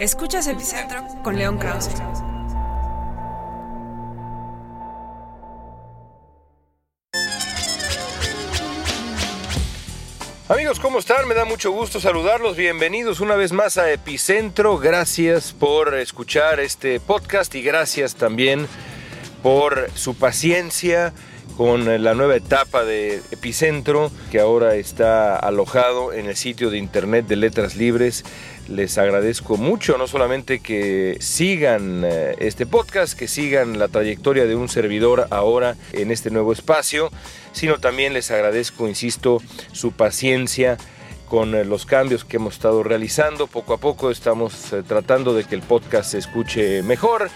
Escuchas Epicentro con León Krause. Amigos, ¿cómo están? Me da mucho gusto saludarlos. Bienvenidos una vez más a Epicentro. Gracias por escuchar este podcast y gracias también por su paciencia con la nueva etapa de Epicentro que ahora está alojado en el sitio de internet de Letras Libres. Les agradezco mucho, no solamente que sigan eh, este podcast, que sigan la trayectoria de un servidor ahora en este nuevo espacio, sino también les agradezco, insisto, su paciencia con eh, los cambios que hemos estado realizando. Poco a poco estamos eh, tratando de que el podcast se escuche mejor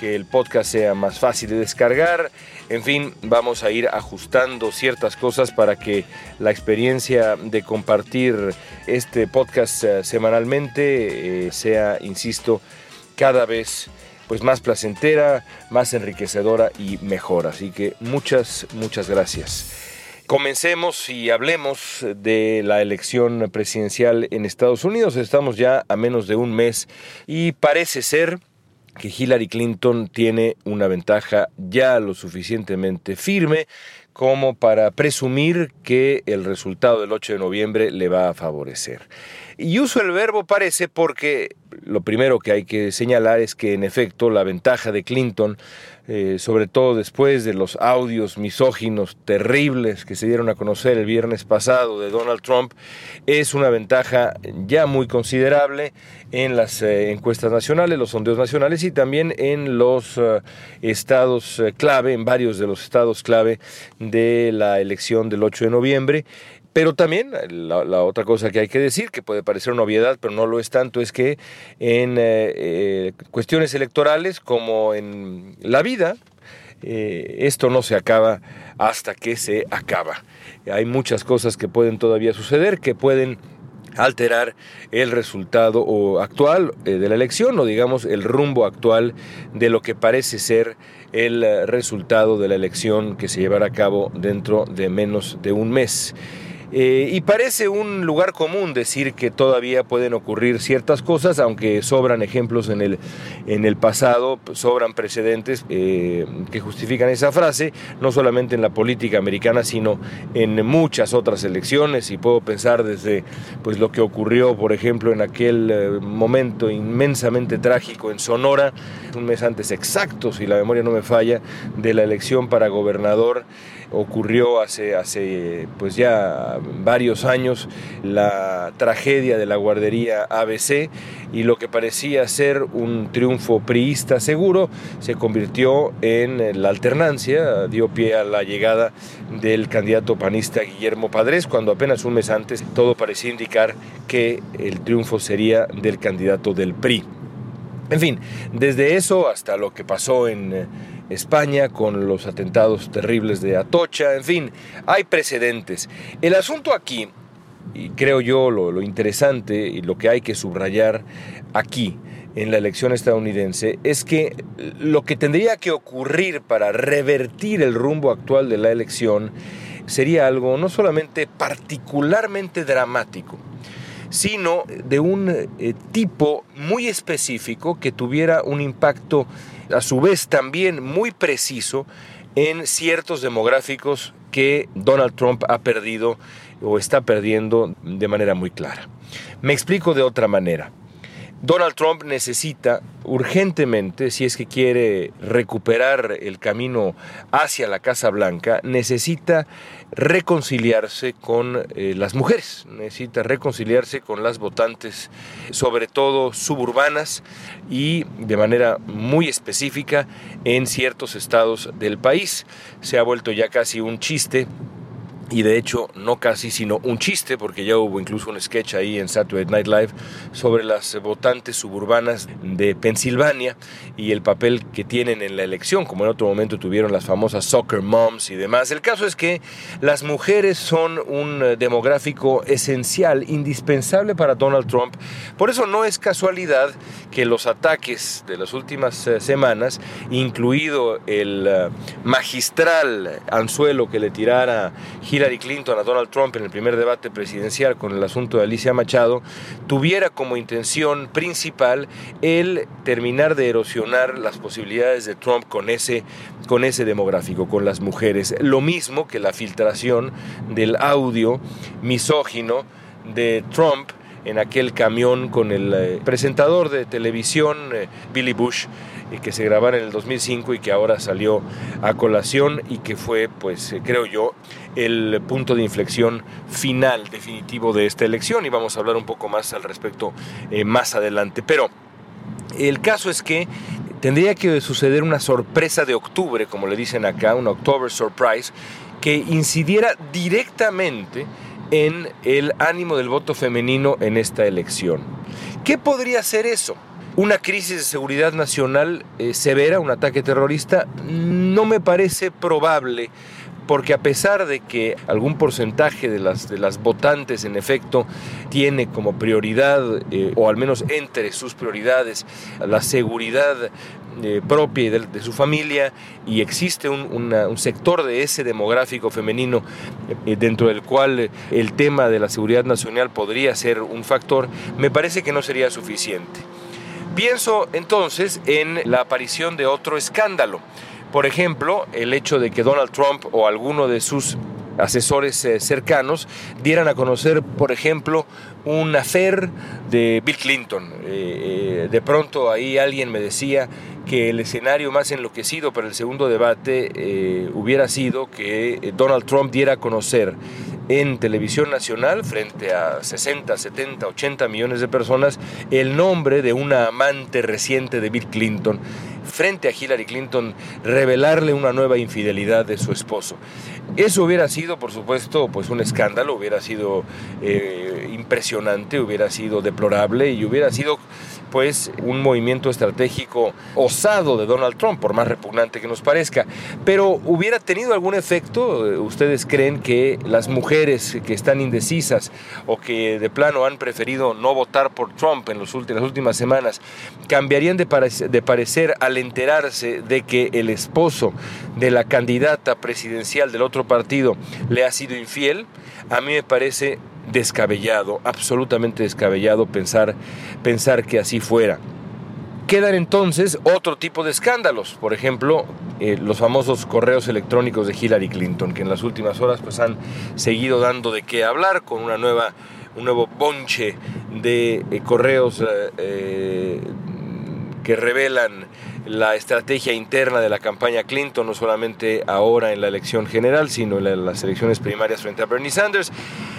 que el podcast sea más fácil de descargar. En fin, vamos a ir ajustando ciertas cosas para que la experiencia de compartir este podcast eh, semanalmente eh, sea, insisto, cada vez pues más placentera, más enriquecedora y mejor. Así que muchas, muchas gracias. Comencemos y hablemos de la elección presidencial en Estados Unidos. Estamos ya a menos de un mes y parece ser que Hillary Clinton tiene una ventaja ya lo suficientemente firme como para presumir que el resultado del 8 de noviembre le va a favorecer. Y uso el verbo parece porque lo primero que hay que señalar es que en efecto la ventaja de Clinton eh, sobre todo después de los audios misóginos terribles que se dieron a conocer el viernes pasado de Donald Trump, es una ventaja ya muy considerable en las eh, encuestas nacionales, los sondeos nacionales y también en los eh, estados clave, en varios de los estados clave de la elección del 8 de noviembre. Pero también la, otra cosa que hay que decir, que puede parecer una obviedad, pero no lo es tanto, es que en eh, eh, cuestiones electorales como en la vida, eh, esto no se acaba hasta que se acaba. Hay muchas cosas que pueden todavía suceder, que pueden alterar el resultado actual de la elección o digamos el rumbo actual de lo que parece ser el resultado de la elección que se llevará a cabo dentro de menos de un mes. Eh, y parece un lugar común decir que todavía pueden ocurrir ciertas cosas, aunque sobran ejemplos en el, en el pasado, sobran precedentes eh, que justifican esa frase, no solamente en la política americana, sino en muchas otras elecciones. Y puedo pensar desde pues, lo que ocurrió, por ejemplo, en aquel eh, momento inmensamente trágico en Sonora, un mes antes exacto, si la memoria no me falla, de la elección para gobernador ocurrió hace, hace pues ya varios años la tragedia de la guardería ABC y lo que parecía ser un triunfo priista seguro se convirtió en la alternancia, dio pie a la llegada del candidato panista Guillermo Padres, cuando apenas un mes antes todo parecía indicar que el triunfo sería del candidato del PRI. En fin, desde eso hasta lo que pasó en España con los atentados terribles de Atocha, en fin, hay precedentes. El asunto aquí, y creo yo lo, interesante y lo que hay que subrayar aquí, en la elección estadounidense es que lo que tendría que ocurrir para revertir el rumbo actual de la elección sería algo no solamente particularmente dramático, sino de un eh, tipo muy específico que tuviera un impacto a su vez también muy preciso en ciertos demográficos que Donald Trump ha perdido o está perdiendo de manera muy clara. Me explico de otra manera. Donald Trump necesita urgentemente, si es que quiere recuperar el camino hacia la Casa Blanca, necesita reconciliarse con eh, las mujeres, necesita reconciliarse con las votantes, sobre todo suburbanas y de manera muy específica en ciertos estados del país. Se ha vuelto ya casi un chiste y de hecho no casi sino un chiste porque ya hubo incluso un sketch ahí en Saturday Night Live sobre las votantes suburbanas de Pensilvania y el papel que tienen en la elección como en otro momento tuvieron las famosas soccer moms y demás. El caso es que las mujeres son un demográfico esencial indispensable para Donald Trump. Por eso no es casualidad que los ataques de las últimas eh, semanas incluido el eh, magistral anzuelo que le tirara Hillary Hillary Clinton a Donald Trump en el primer debate presidencial con el asunto de Alicia Machado, tuviera como intención principal el terminar de erosionar las posibilidades de Trump con ese, con ese demográfico, con las mujeres. Lo mismo que la filtración del audio misógino de Trump en aquel camión con el eh, presentador de televisión eh, Billy Bush que se grabara en el 2005 y que ahora salió a colación y que fue, pues eh, creo yo, el punto de inflexión final definitivo de esta elección y vamos a hablar un poco más al respecto más adelante. Pero el caso es que tendría que suceder una sorpresa de octubre, como le dicen acá, una October Surprise, que incidiera directamente en el ánimo del voto femenino en esta elección. ¿Qué podría ser eso? Una crisis de seguridad nacional eh, severa, un ataque terrorista, no me parece probable porque a pesar de que algún porcentaje de las, de las votantes en efecto tiene como prioridad, eh, o al menos entre sus prioridades, la seguridad eh, propia de, su familia y existe un, sector de ese demográfico femenino dentro del cual el tema de la seguridad nacional podría ser un factor, me parece que no sería suficiente. Pienso entonces en la aparición de otro escándalo. Por ejemplo, el hecho de que Donald Trump o alguno de sus asesores eh, cercanos dieran a conocer, por ejemplo, un affair de Bill Clinton. Eh, eh, de pronto ahí alguien me decía que el escenario más enloquecido para el segundo debate hubiera sido que Donald Trump diera a conocer en televisión nacional frente a 60, 70, 80 millones de personas el nombre de una amante reciente de Bill Clinton frente a Hillary Clinton revelarle una nueva infidelidad de su esposo. Eso hubiera sido, por supuesto, pues un escándalo, hubiera sido eh, impresionante, hubiera sido deplorable y hubiera sido pues un movimiento estratégico osado de Donald Trump, por más repugnante que nos parezca. Pero hubiera tenido algún efecto, ustedes creen que las mujeres que están indecisas o que de plano han preferido no votar por Trump en las últimas semanas, cambiarían de parecer al enterarse de que el esposo de la candidata presidencial del otro partido le ha sido infiel? A mí me parece descabellado, absolutamente descabellado pensar, pensar que así fuera. Quedan entonces otro tipo de escándalos, por ejemplo, eh, los famosos correos electrónicos de Hillary Clinton, que en las últimas horas pues, han seguido dando de qué hablar con una nueva, un nuevo bonche de eh, correos eh, que revelan la estrategia interna de la campaña Clinton, no solamente ahora en la elección general, sino en las elecciones primarias frente a Bernie Sanders.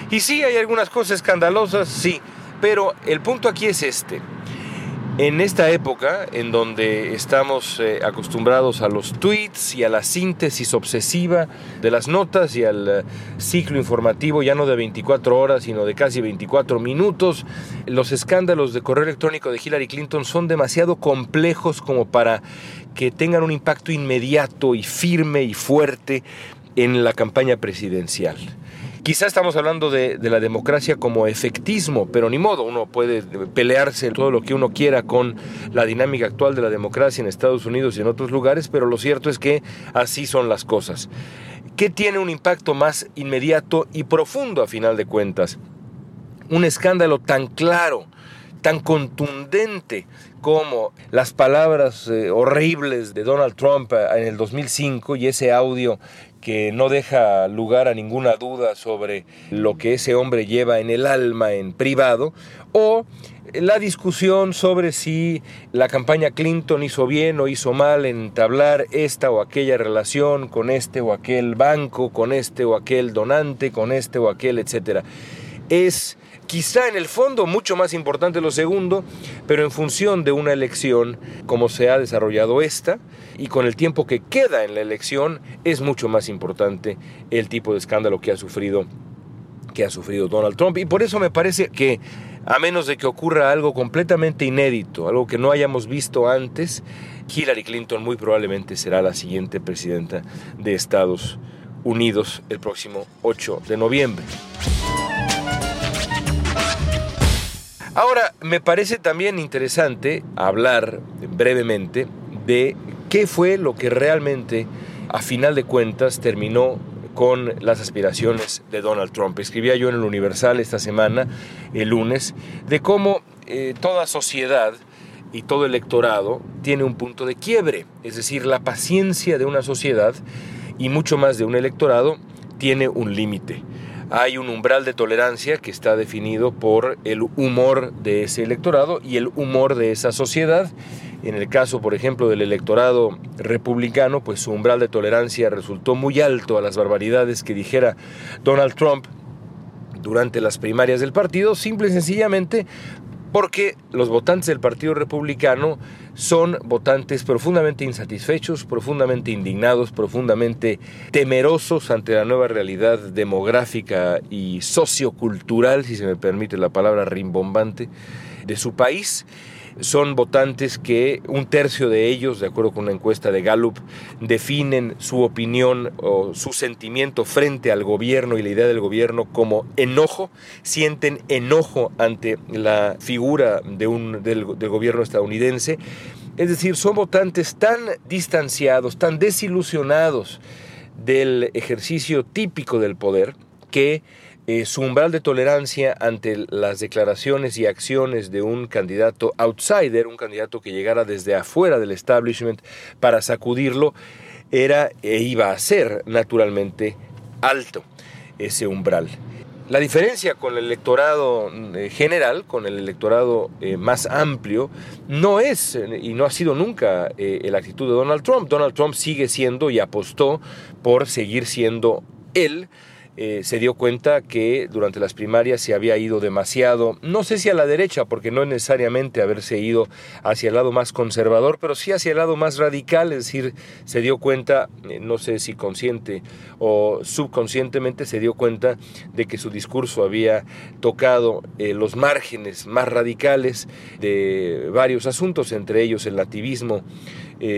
Y sí, hay algunas cosas escandalosas, sí, pero el punto aquí es este. En esta época en donde estamos eh, acostumbrados a los tweets y a la síntesis obsesiva de las notas y al eh, ciclo informativo ya no de 24 horas sino de casi 24 minutos, los escándalos de correo electrónico de Hillary Clinton son demasiado complejos como para que tengan un impacto inmediato y firme y fuerte en la campaña presidencial. Quizá estamos hablando de, la democracia como efectismo, pero ni modo, uno puede pelearse todo lo que uno quiera con la dinámica actual de la democracia en Estados Unidos y en otros lugares, pero lo cierto es que así son las cosas. ¿Qué tiene un impacto más inmediato y profundo a final de cuentas? Un escándalo tan claro, tan contundente como las palabras eh, horribles de Donald Trump eh, en el 2005 y ese audio que no deja lugar a ninguna duda sobre lo que ese hombre lleva en el alma en privado, o la discusión sobre si la campaña Clinton hizo bien o hizo mal en entablar esta o aquella relación con este o aquel banco, con este o aquel donante, con este o aquel, etcétera. Es Quizá en el fondo mucho más importante lo segundo, pero en función de una elección como se ha desarrollado esta y con el tiempo que queda en la elección es mucho más importante el tipo de escándalo que ha sufrido que ha sufrido Donald Trump y por eso me parece que a menos de que ocurra algo completamente inédito, algo que no hayamos visto antes, Hillary Clinton muy probablemente será la siguiente presidenta de Estados Unidos el próximo 8 de noviembre. Ahora, me parece también interesante hablar brevemente de qué fue lo que realmente, a final de cuentas, terminó con las aspiraciones de Donald Trump. Escribía yo en el Universal esta semana, el lunes, de cómo eh, toda sociedad y todo electorado tiene un punto de quiebre, es decir, la paciencia de una sociedad y mucho más de un electorado tiene un límite. Hay un umbral de tolerancia que está definido por el humor de ese electorado y el humor de esa sociedad. En el caso, por ejemplo, del electorado republicano, pues su umbral de tolerancia resultó muy alto a las barbaridades que dijera Donald Trump durante las primarias del partido, simple y sencillamente porque los votantes del Partido Republicano son votantes profundamente insatisfechos, profundamente indignados, profundamente temerosos ante la nueva realidad demográfica y sociocultural, si se me permite la palabra rimbombante, de su país son votantes que un tercio de ellos, de acuerdo con una encuesta de Gallup, definen su opinión o su sentimiento frente al gobierno y la idea del gobierno como enojo, sienten enojo ante la figura de un, del, del gobierno estadounidense. Es decir, son votantes tan distanciados, tan desilusionados del ejercicio típico del poder que eh, su umbral de tolerancia ante las declaraciones y acciones de un candidato outsider, un candidato que llegara desde afuera del establishment para sacudirlo, era e iba a ser naturalmente alto ese umbral. La diferencia con el electorado eh, general, con el electorado eh, más amplio, no es y no ha sido nunca la actitud de Donald Trump. Donald Trump sigue siendo y apostó por seguir siendo él eh, se dio cuenta que durante las primarias se había ido demasiado, no sé si a la derecha, porque no es necesariamente haberse ido hacia el lado más conservador, pero sí hacia el lado más radical, es decir, se dio cuenta, eh, no sé si consciente o subconscientemente, se dio cuenta de que su discurso había tocado eh, los márgenes más radicales de varios asuntos, entre ellos el nativismo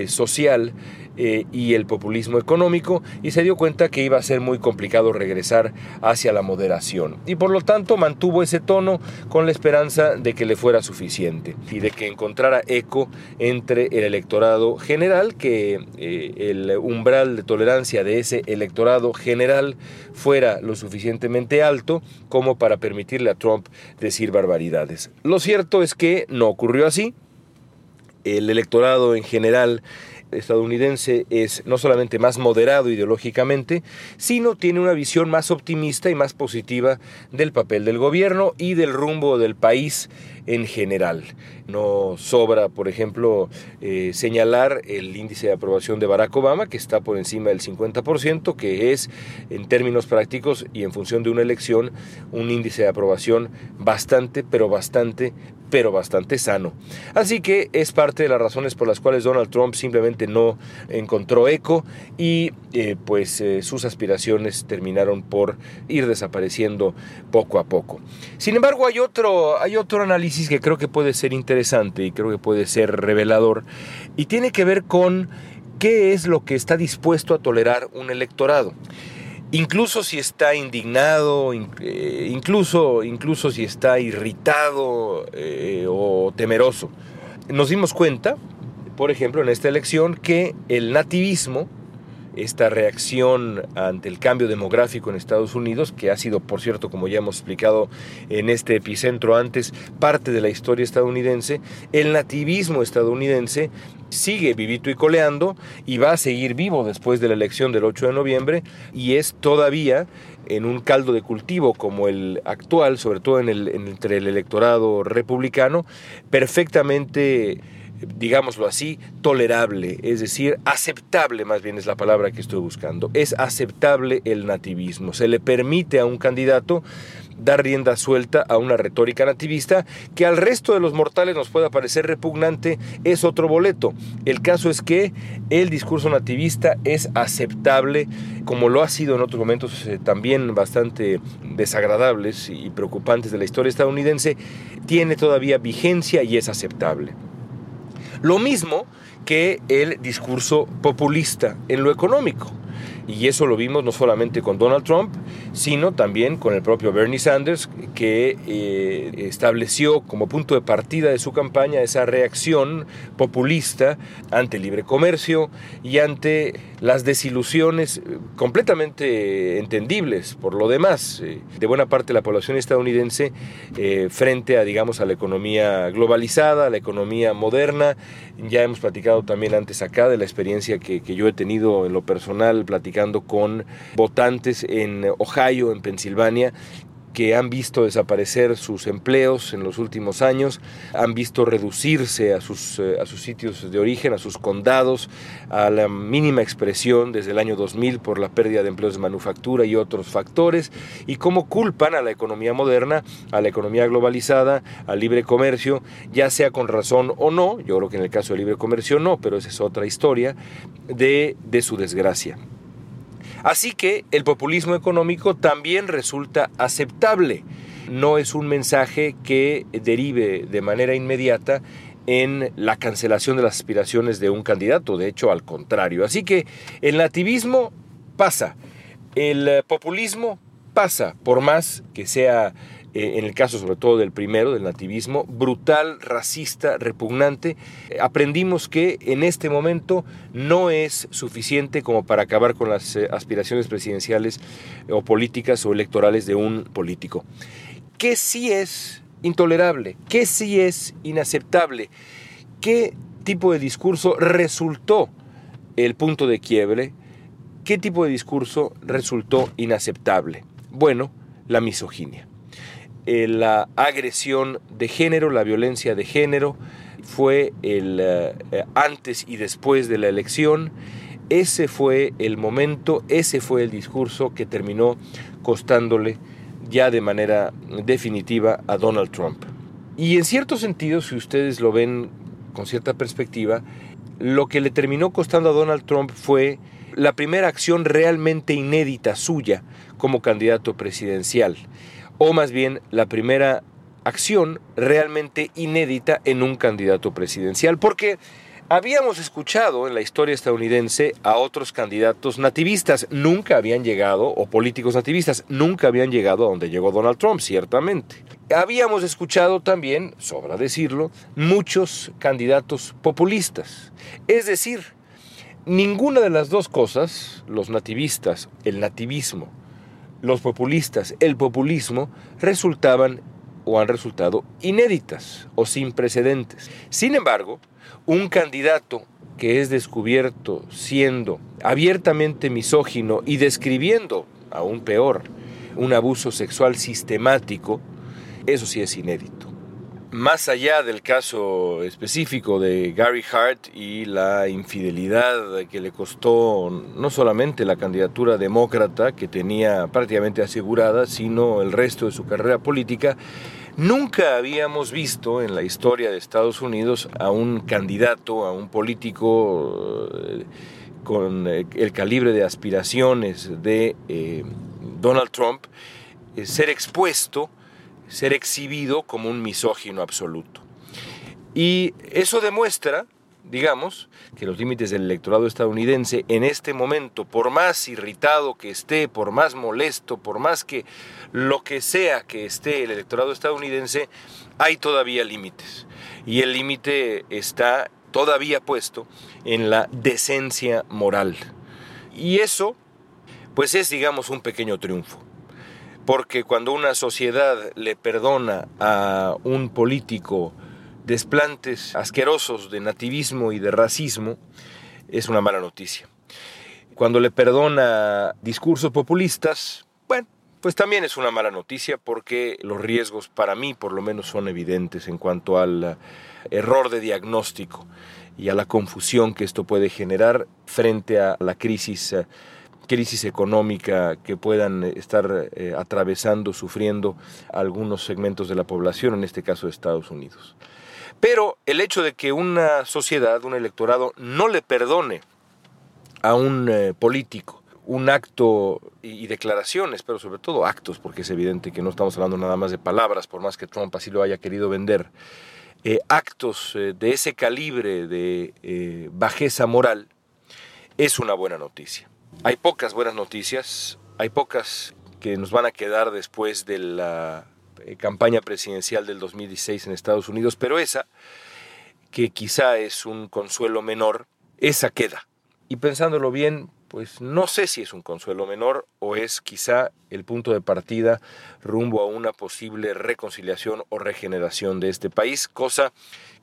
social eh, y el populismo económico y se dio cuenta que iba a ser muy complicado regresar hacia la moderación y por lo tanto mantuvo ese tono con la esperanza de que le fuera suficiente y de que encontrara eco entre el electorado general, que eh, el umbral de tolerancia de ese electorado general fuera lo suficientemente alto como para permitirle a Trump decir barbaridades. Lo cierto es que no ocurrió así. El electorado en general estadounidense es no solamente más moderado ideológicamente, sino tiene una visión más optimista y más positiva del papel del gobierno y del rumbo del país en general. No sobra, por ejemplo, eh, señalar el índice de aprobación de Barack Obama, que está por encima del 50%, que es, en términos prácticos y en función de una elección, un índice de aprobación bastante, pero bastante, pero bastante sano. Así que es parte de las razones por las cuales Donald Trump simplemente no encontró eco y eh, pues eh, sus aspiraciones terminaron por ir desapareciendo poco a poco. Sin embargo, hay otro, hay otro análisis que creo que puede ser interesante y creo que puede ser revelador y tiene que ver con qué es lo que está dispuesto a tolerar un electorado. Incluso si está indignado, eh, incluso, incluso si está irritado eh, o temeroso. Nos dimos cuenta, por ejemplo, en esta elección, que el nativismo, esta reacción ante el cambio demográfico en Estados Unidos, que ha sido, por cierto, como ya hemos explicado en este epicentro antes, parte de la historia estadounidense, el nativismo estadounidense sigue vivito y coleando y va a seguir vivo después de la elección del 8 de noviembre y es todavía en un caldo de cultivo como el actual, sobre todo en el, entre el electorado republicano, perfectamente digámoslo así, tolerable, es decir, aceptable más bien es la palabra que estoy buscando. Es aceptable el nativismo. Se le permite a un candidato dar rienda suelta a una retórica nativista que al resto de los mortales nos pueda parecer repugnante, es otro boleto. El caso es que el discurso nativista es aceptable, como lo ha sido en otros momentos eh, también bastante desagradables y preocupantes de la historia estadounidense, tiene todavía vigencia y es aceptable. Lo mismo que el discurso populista en lo económico. Y eso lo vimos no solamente con Donald Trump, sino también con el propio Bernie Sanders, que eh, estableció como punto de partida de su campaña esa reacción populista ante el libre comercio y ante las desilusiones completamente entendibles por lo demás eh, de buena parte de la población estadounidense eh, frente a, digamos, a la economía globalizada, a la economía moderna. Ya hemos platicado también antes acá de la experiencia que yo he tenido en lo personal platicando con votantes en Ohio, en Pensilvania, que han visto desaparecer sus empleos en los últimos años, han visto reducirse a sus, eh, a sus sitios de origen, a sus condados, a la mínima expresión desde el año 2000 por la pérdida de empleos de manufactura y otros factores, y cómo culpan a la economía moderna, a la economía globalizada, al libre comercio, ya sea con razón o no, yo creo que en el caso del libre comercio no, pero esa es otra historia, de, de su desgracia. Así que el populismo económico también resulta aceptable. No es un mensaje que derive de manera inmediata en la cancelación de las aspiraciones de un candidato, de hecho al contrario. Así que el nativismo pasa, el populismo pasa, por más que sea eh, en el caso sobre todo del primero, del nativismo, brutal, racista, repugnante, eh, aprendimos que en este momento no es suficiente como para acabar con las eh, aspiraciones presidenciales o políticas o electorales de un político. ¿Qué sí es intolerable? ¿Qué sí es inaceptable? ¿Qué tipo de discurso resultó el punto de quiebre? ¿Qué tipo de discurso resultó inaceptable? Bueno, la misoginia. Eh, la agresión de género, la violencia de género, fue el eh, antes y después de la elección. Ese fue el momento, ese fue el discurso que terminó costándole ya de manera definitiva a Donald Trump. Y en cierto sentido, si ustedes lo ven con cierta perspectiva, lo que le terminó costando a Donald Trump fue la primera acción realmente inédita suya como candidato presidencial o más bien la primera acción realmente inédita en un candidato presidencial, porque habíamos escuchado en la historia estadounidense a otros candidatos nativistas, nunca habían llegado, o políticos nativistas, nunca habían llegado a donde llegó Donald Trump, ciertamente. Habíamos escuchado también, sobra decirlo, muchos candidatos populistas. Es decir, ninguna de las dos cosas, los nativistas, el nativismo los populistas, el populismo, resultaban o han resultado inéditas o sin precedentes. Sin embargo, un candidato que es descubierto siendo abiertamente misógino y describiendo, aún peor, un abuso sexual sistemático, eso sí es inédito más allá del caso específico de Gary Hart y la infidelidad que le costó no solamente la candidatura demócrata que tenía prácticamente asegurada, sino el resto de su carrera política, nunca habíamos visto en la historia de Estados Unidos a un candidato, a un político eh, con eh, el calibre de aspiraciones de eh, Donald Trump ser expuesto ser exhibido como un misógino absoluto. Y eso demuestra, digamos, que los límites del electorado estadounidense en este momento, por más irritado que esté, por más molesto, por más que lo que sea que esté el electorado estadounidense, hay todavía límites. Y el límite está todavía puesto en la decencia moral. Y eso, pues es, digamos, un pequeño triunfo porque cuando una sociedad le perdona a un político desplantes asquerosos de nativismo y de racismo, es una mala noticia. Cuando le perdona discursos populistas, bueno, pues también es una mala noticia porque los riesgos para mí por lo menos son evidentes en cuanto al error de diagnóstico y a la confusión que esto puede generar frente a la crisis crisis económica que puedan estar eh, atravesando, sufriendo algunos segmentos de la población, en este caso de Estados Unidos. Pero el hecho de que una sociedad, un electorado, no le perdone a un eh, político un acto y, declaraciones, pero sobre todo actos, porque es evidente que no estamos hablando nada más de palabras, por más que Trump así lo haya querido vender, eh, actos de ese calibre de bajeza moral, es una buena noticia hay pocas buenas noticias, hay pocas que nos van a quedar después de la eh, campaña presidencial del 2016 en Estados Unidos, pero esa, que quizá es un consuelo menor, esa queda. Y pensándolo bien, pues no sé si es un consuelo menor o es quizá el punto de partida rumbo a una posible reconciliación o regeneración de este país, cosa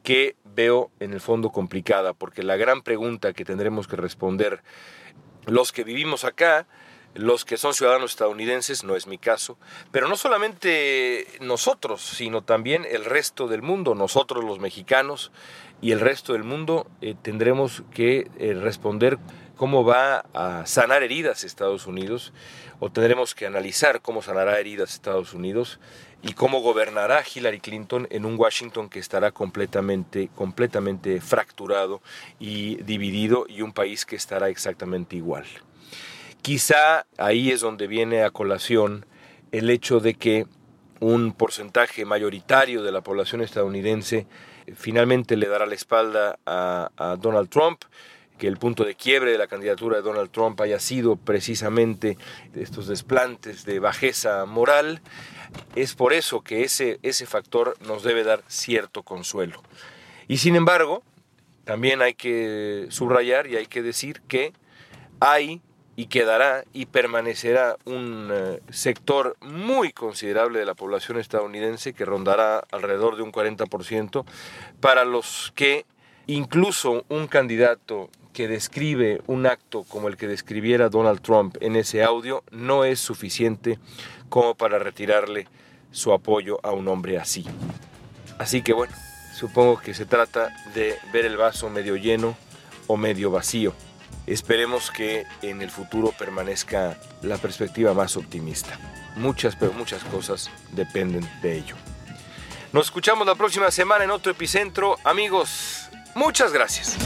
que veo en el fondo complicada, porque la gran pregunta que tendremos que responder los que vivimos acá, los que son ciudadanos estadounidenses, no es mi caso, pero no solamente nosotros, sino también el resto del mundo, nosotros los mexicanos y el resto del mundo eh, tendremos que eh, responder cómo va a sanar heridas Estados Unidos, o tendremos que analizar cómo sanará heridas Estados Unidos y cómo gobernará Hillary Clinton en un Washington que estará completamente, completamente fracturado y dividido y un país que estará exactamente igual. Quizá ahí es donde viene a colación el hecho de que un porcentaje mayoritario de la población estadounidense finalmente le dará la espalda a, a Donald Trump que el punto de quiebre de la candidatura de Donald Trump haya sido precisamente estos desplantes de bajeza moral, es por eso que ese, ese factor nos debe dar cierto consuelo. Y sin embargo, también hay que subrayar y hay que decir que hay y quedará y permanecerá un eh, sector muy considerable de la población estadounidense que rondará alrededor de un 40% para los que incluso un candidato que describe un acto como el que describiera Donald Trump en ese audio no es suficiente como para retirarle su apoyo a un hombre así. Así que bueno, supongo que se trata de ver el vaso medio lleno o medio vacío. Esperemos que en el futuro permanezca la perspectiva más optimista. Muchas, pero muchas cosas dependen de ello. Nos escuchamos la próxima semana en otro epicentro. Amigos, muchas gracias.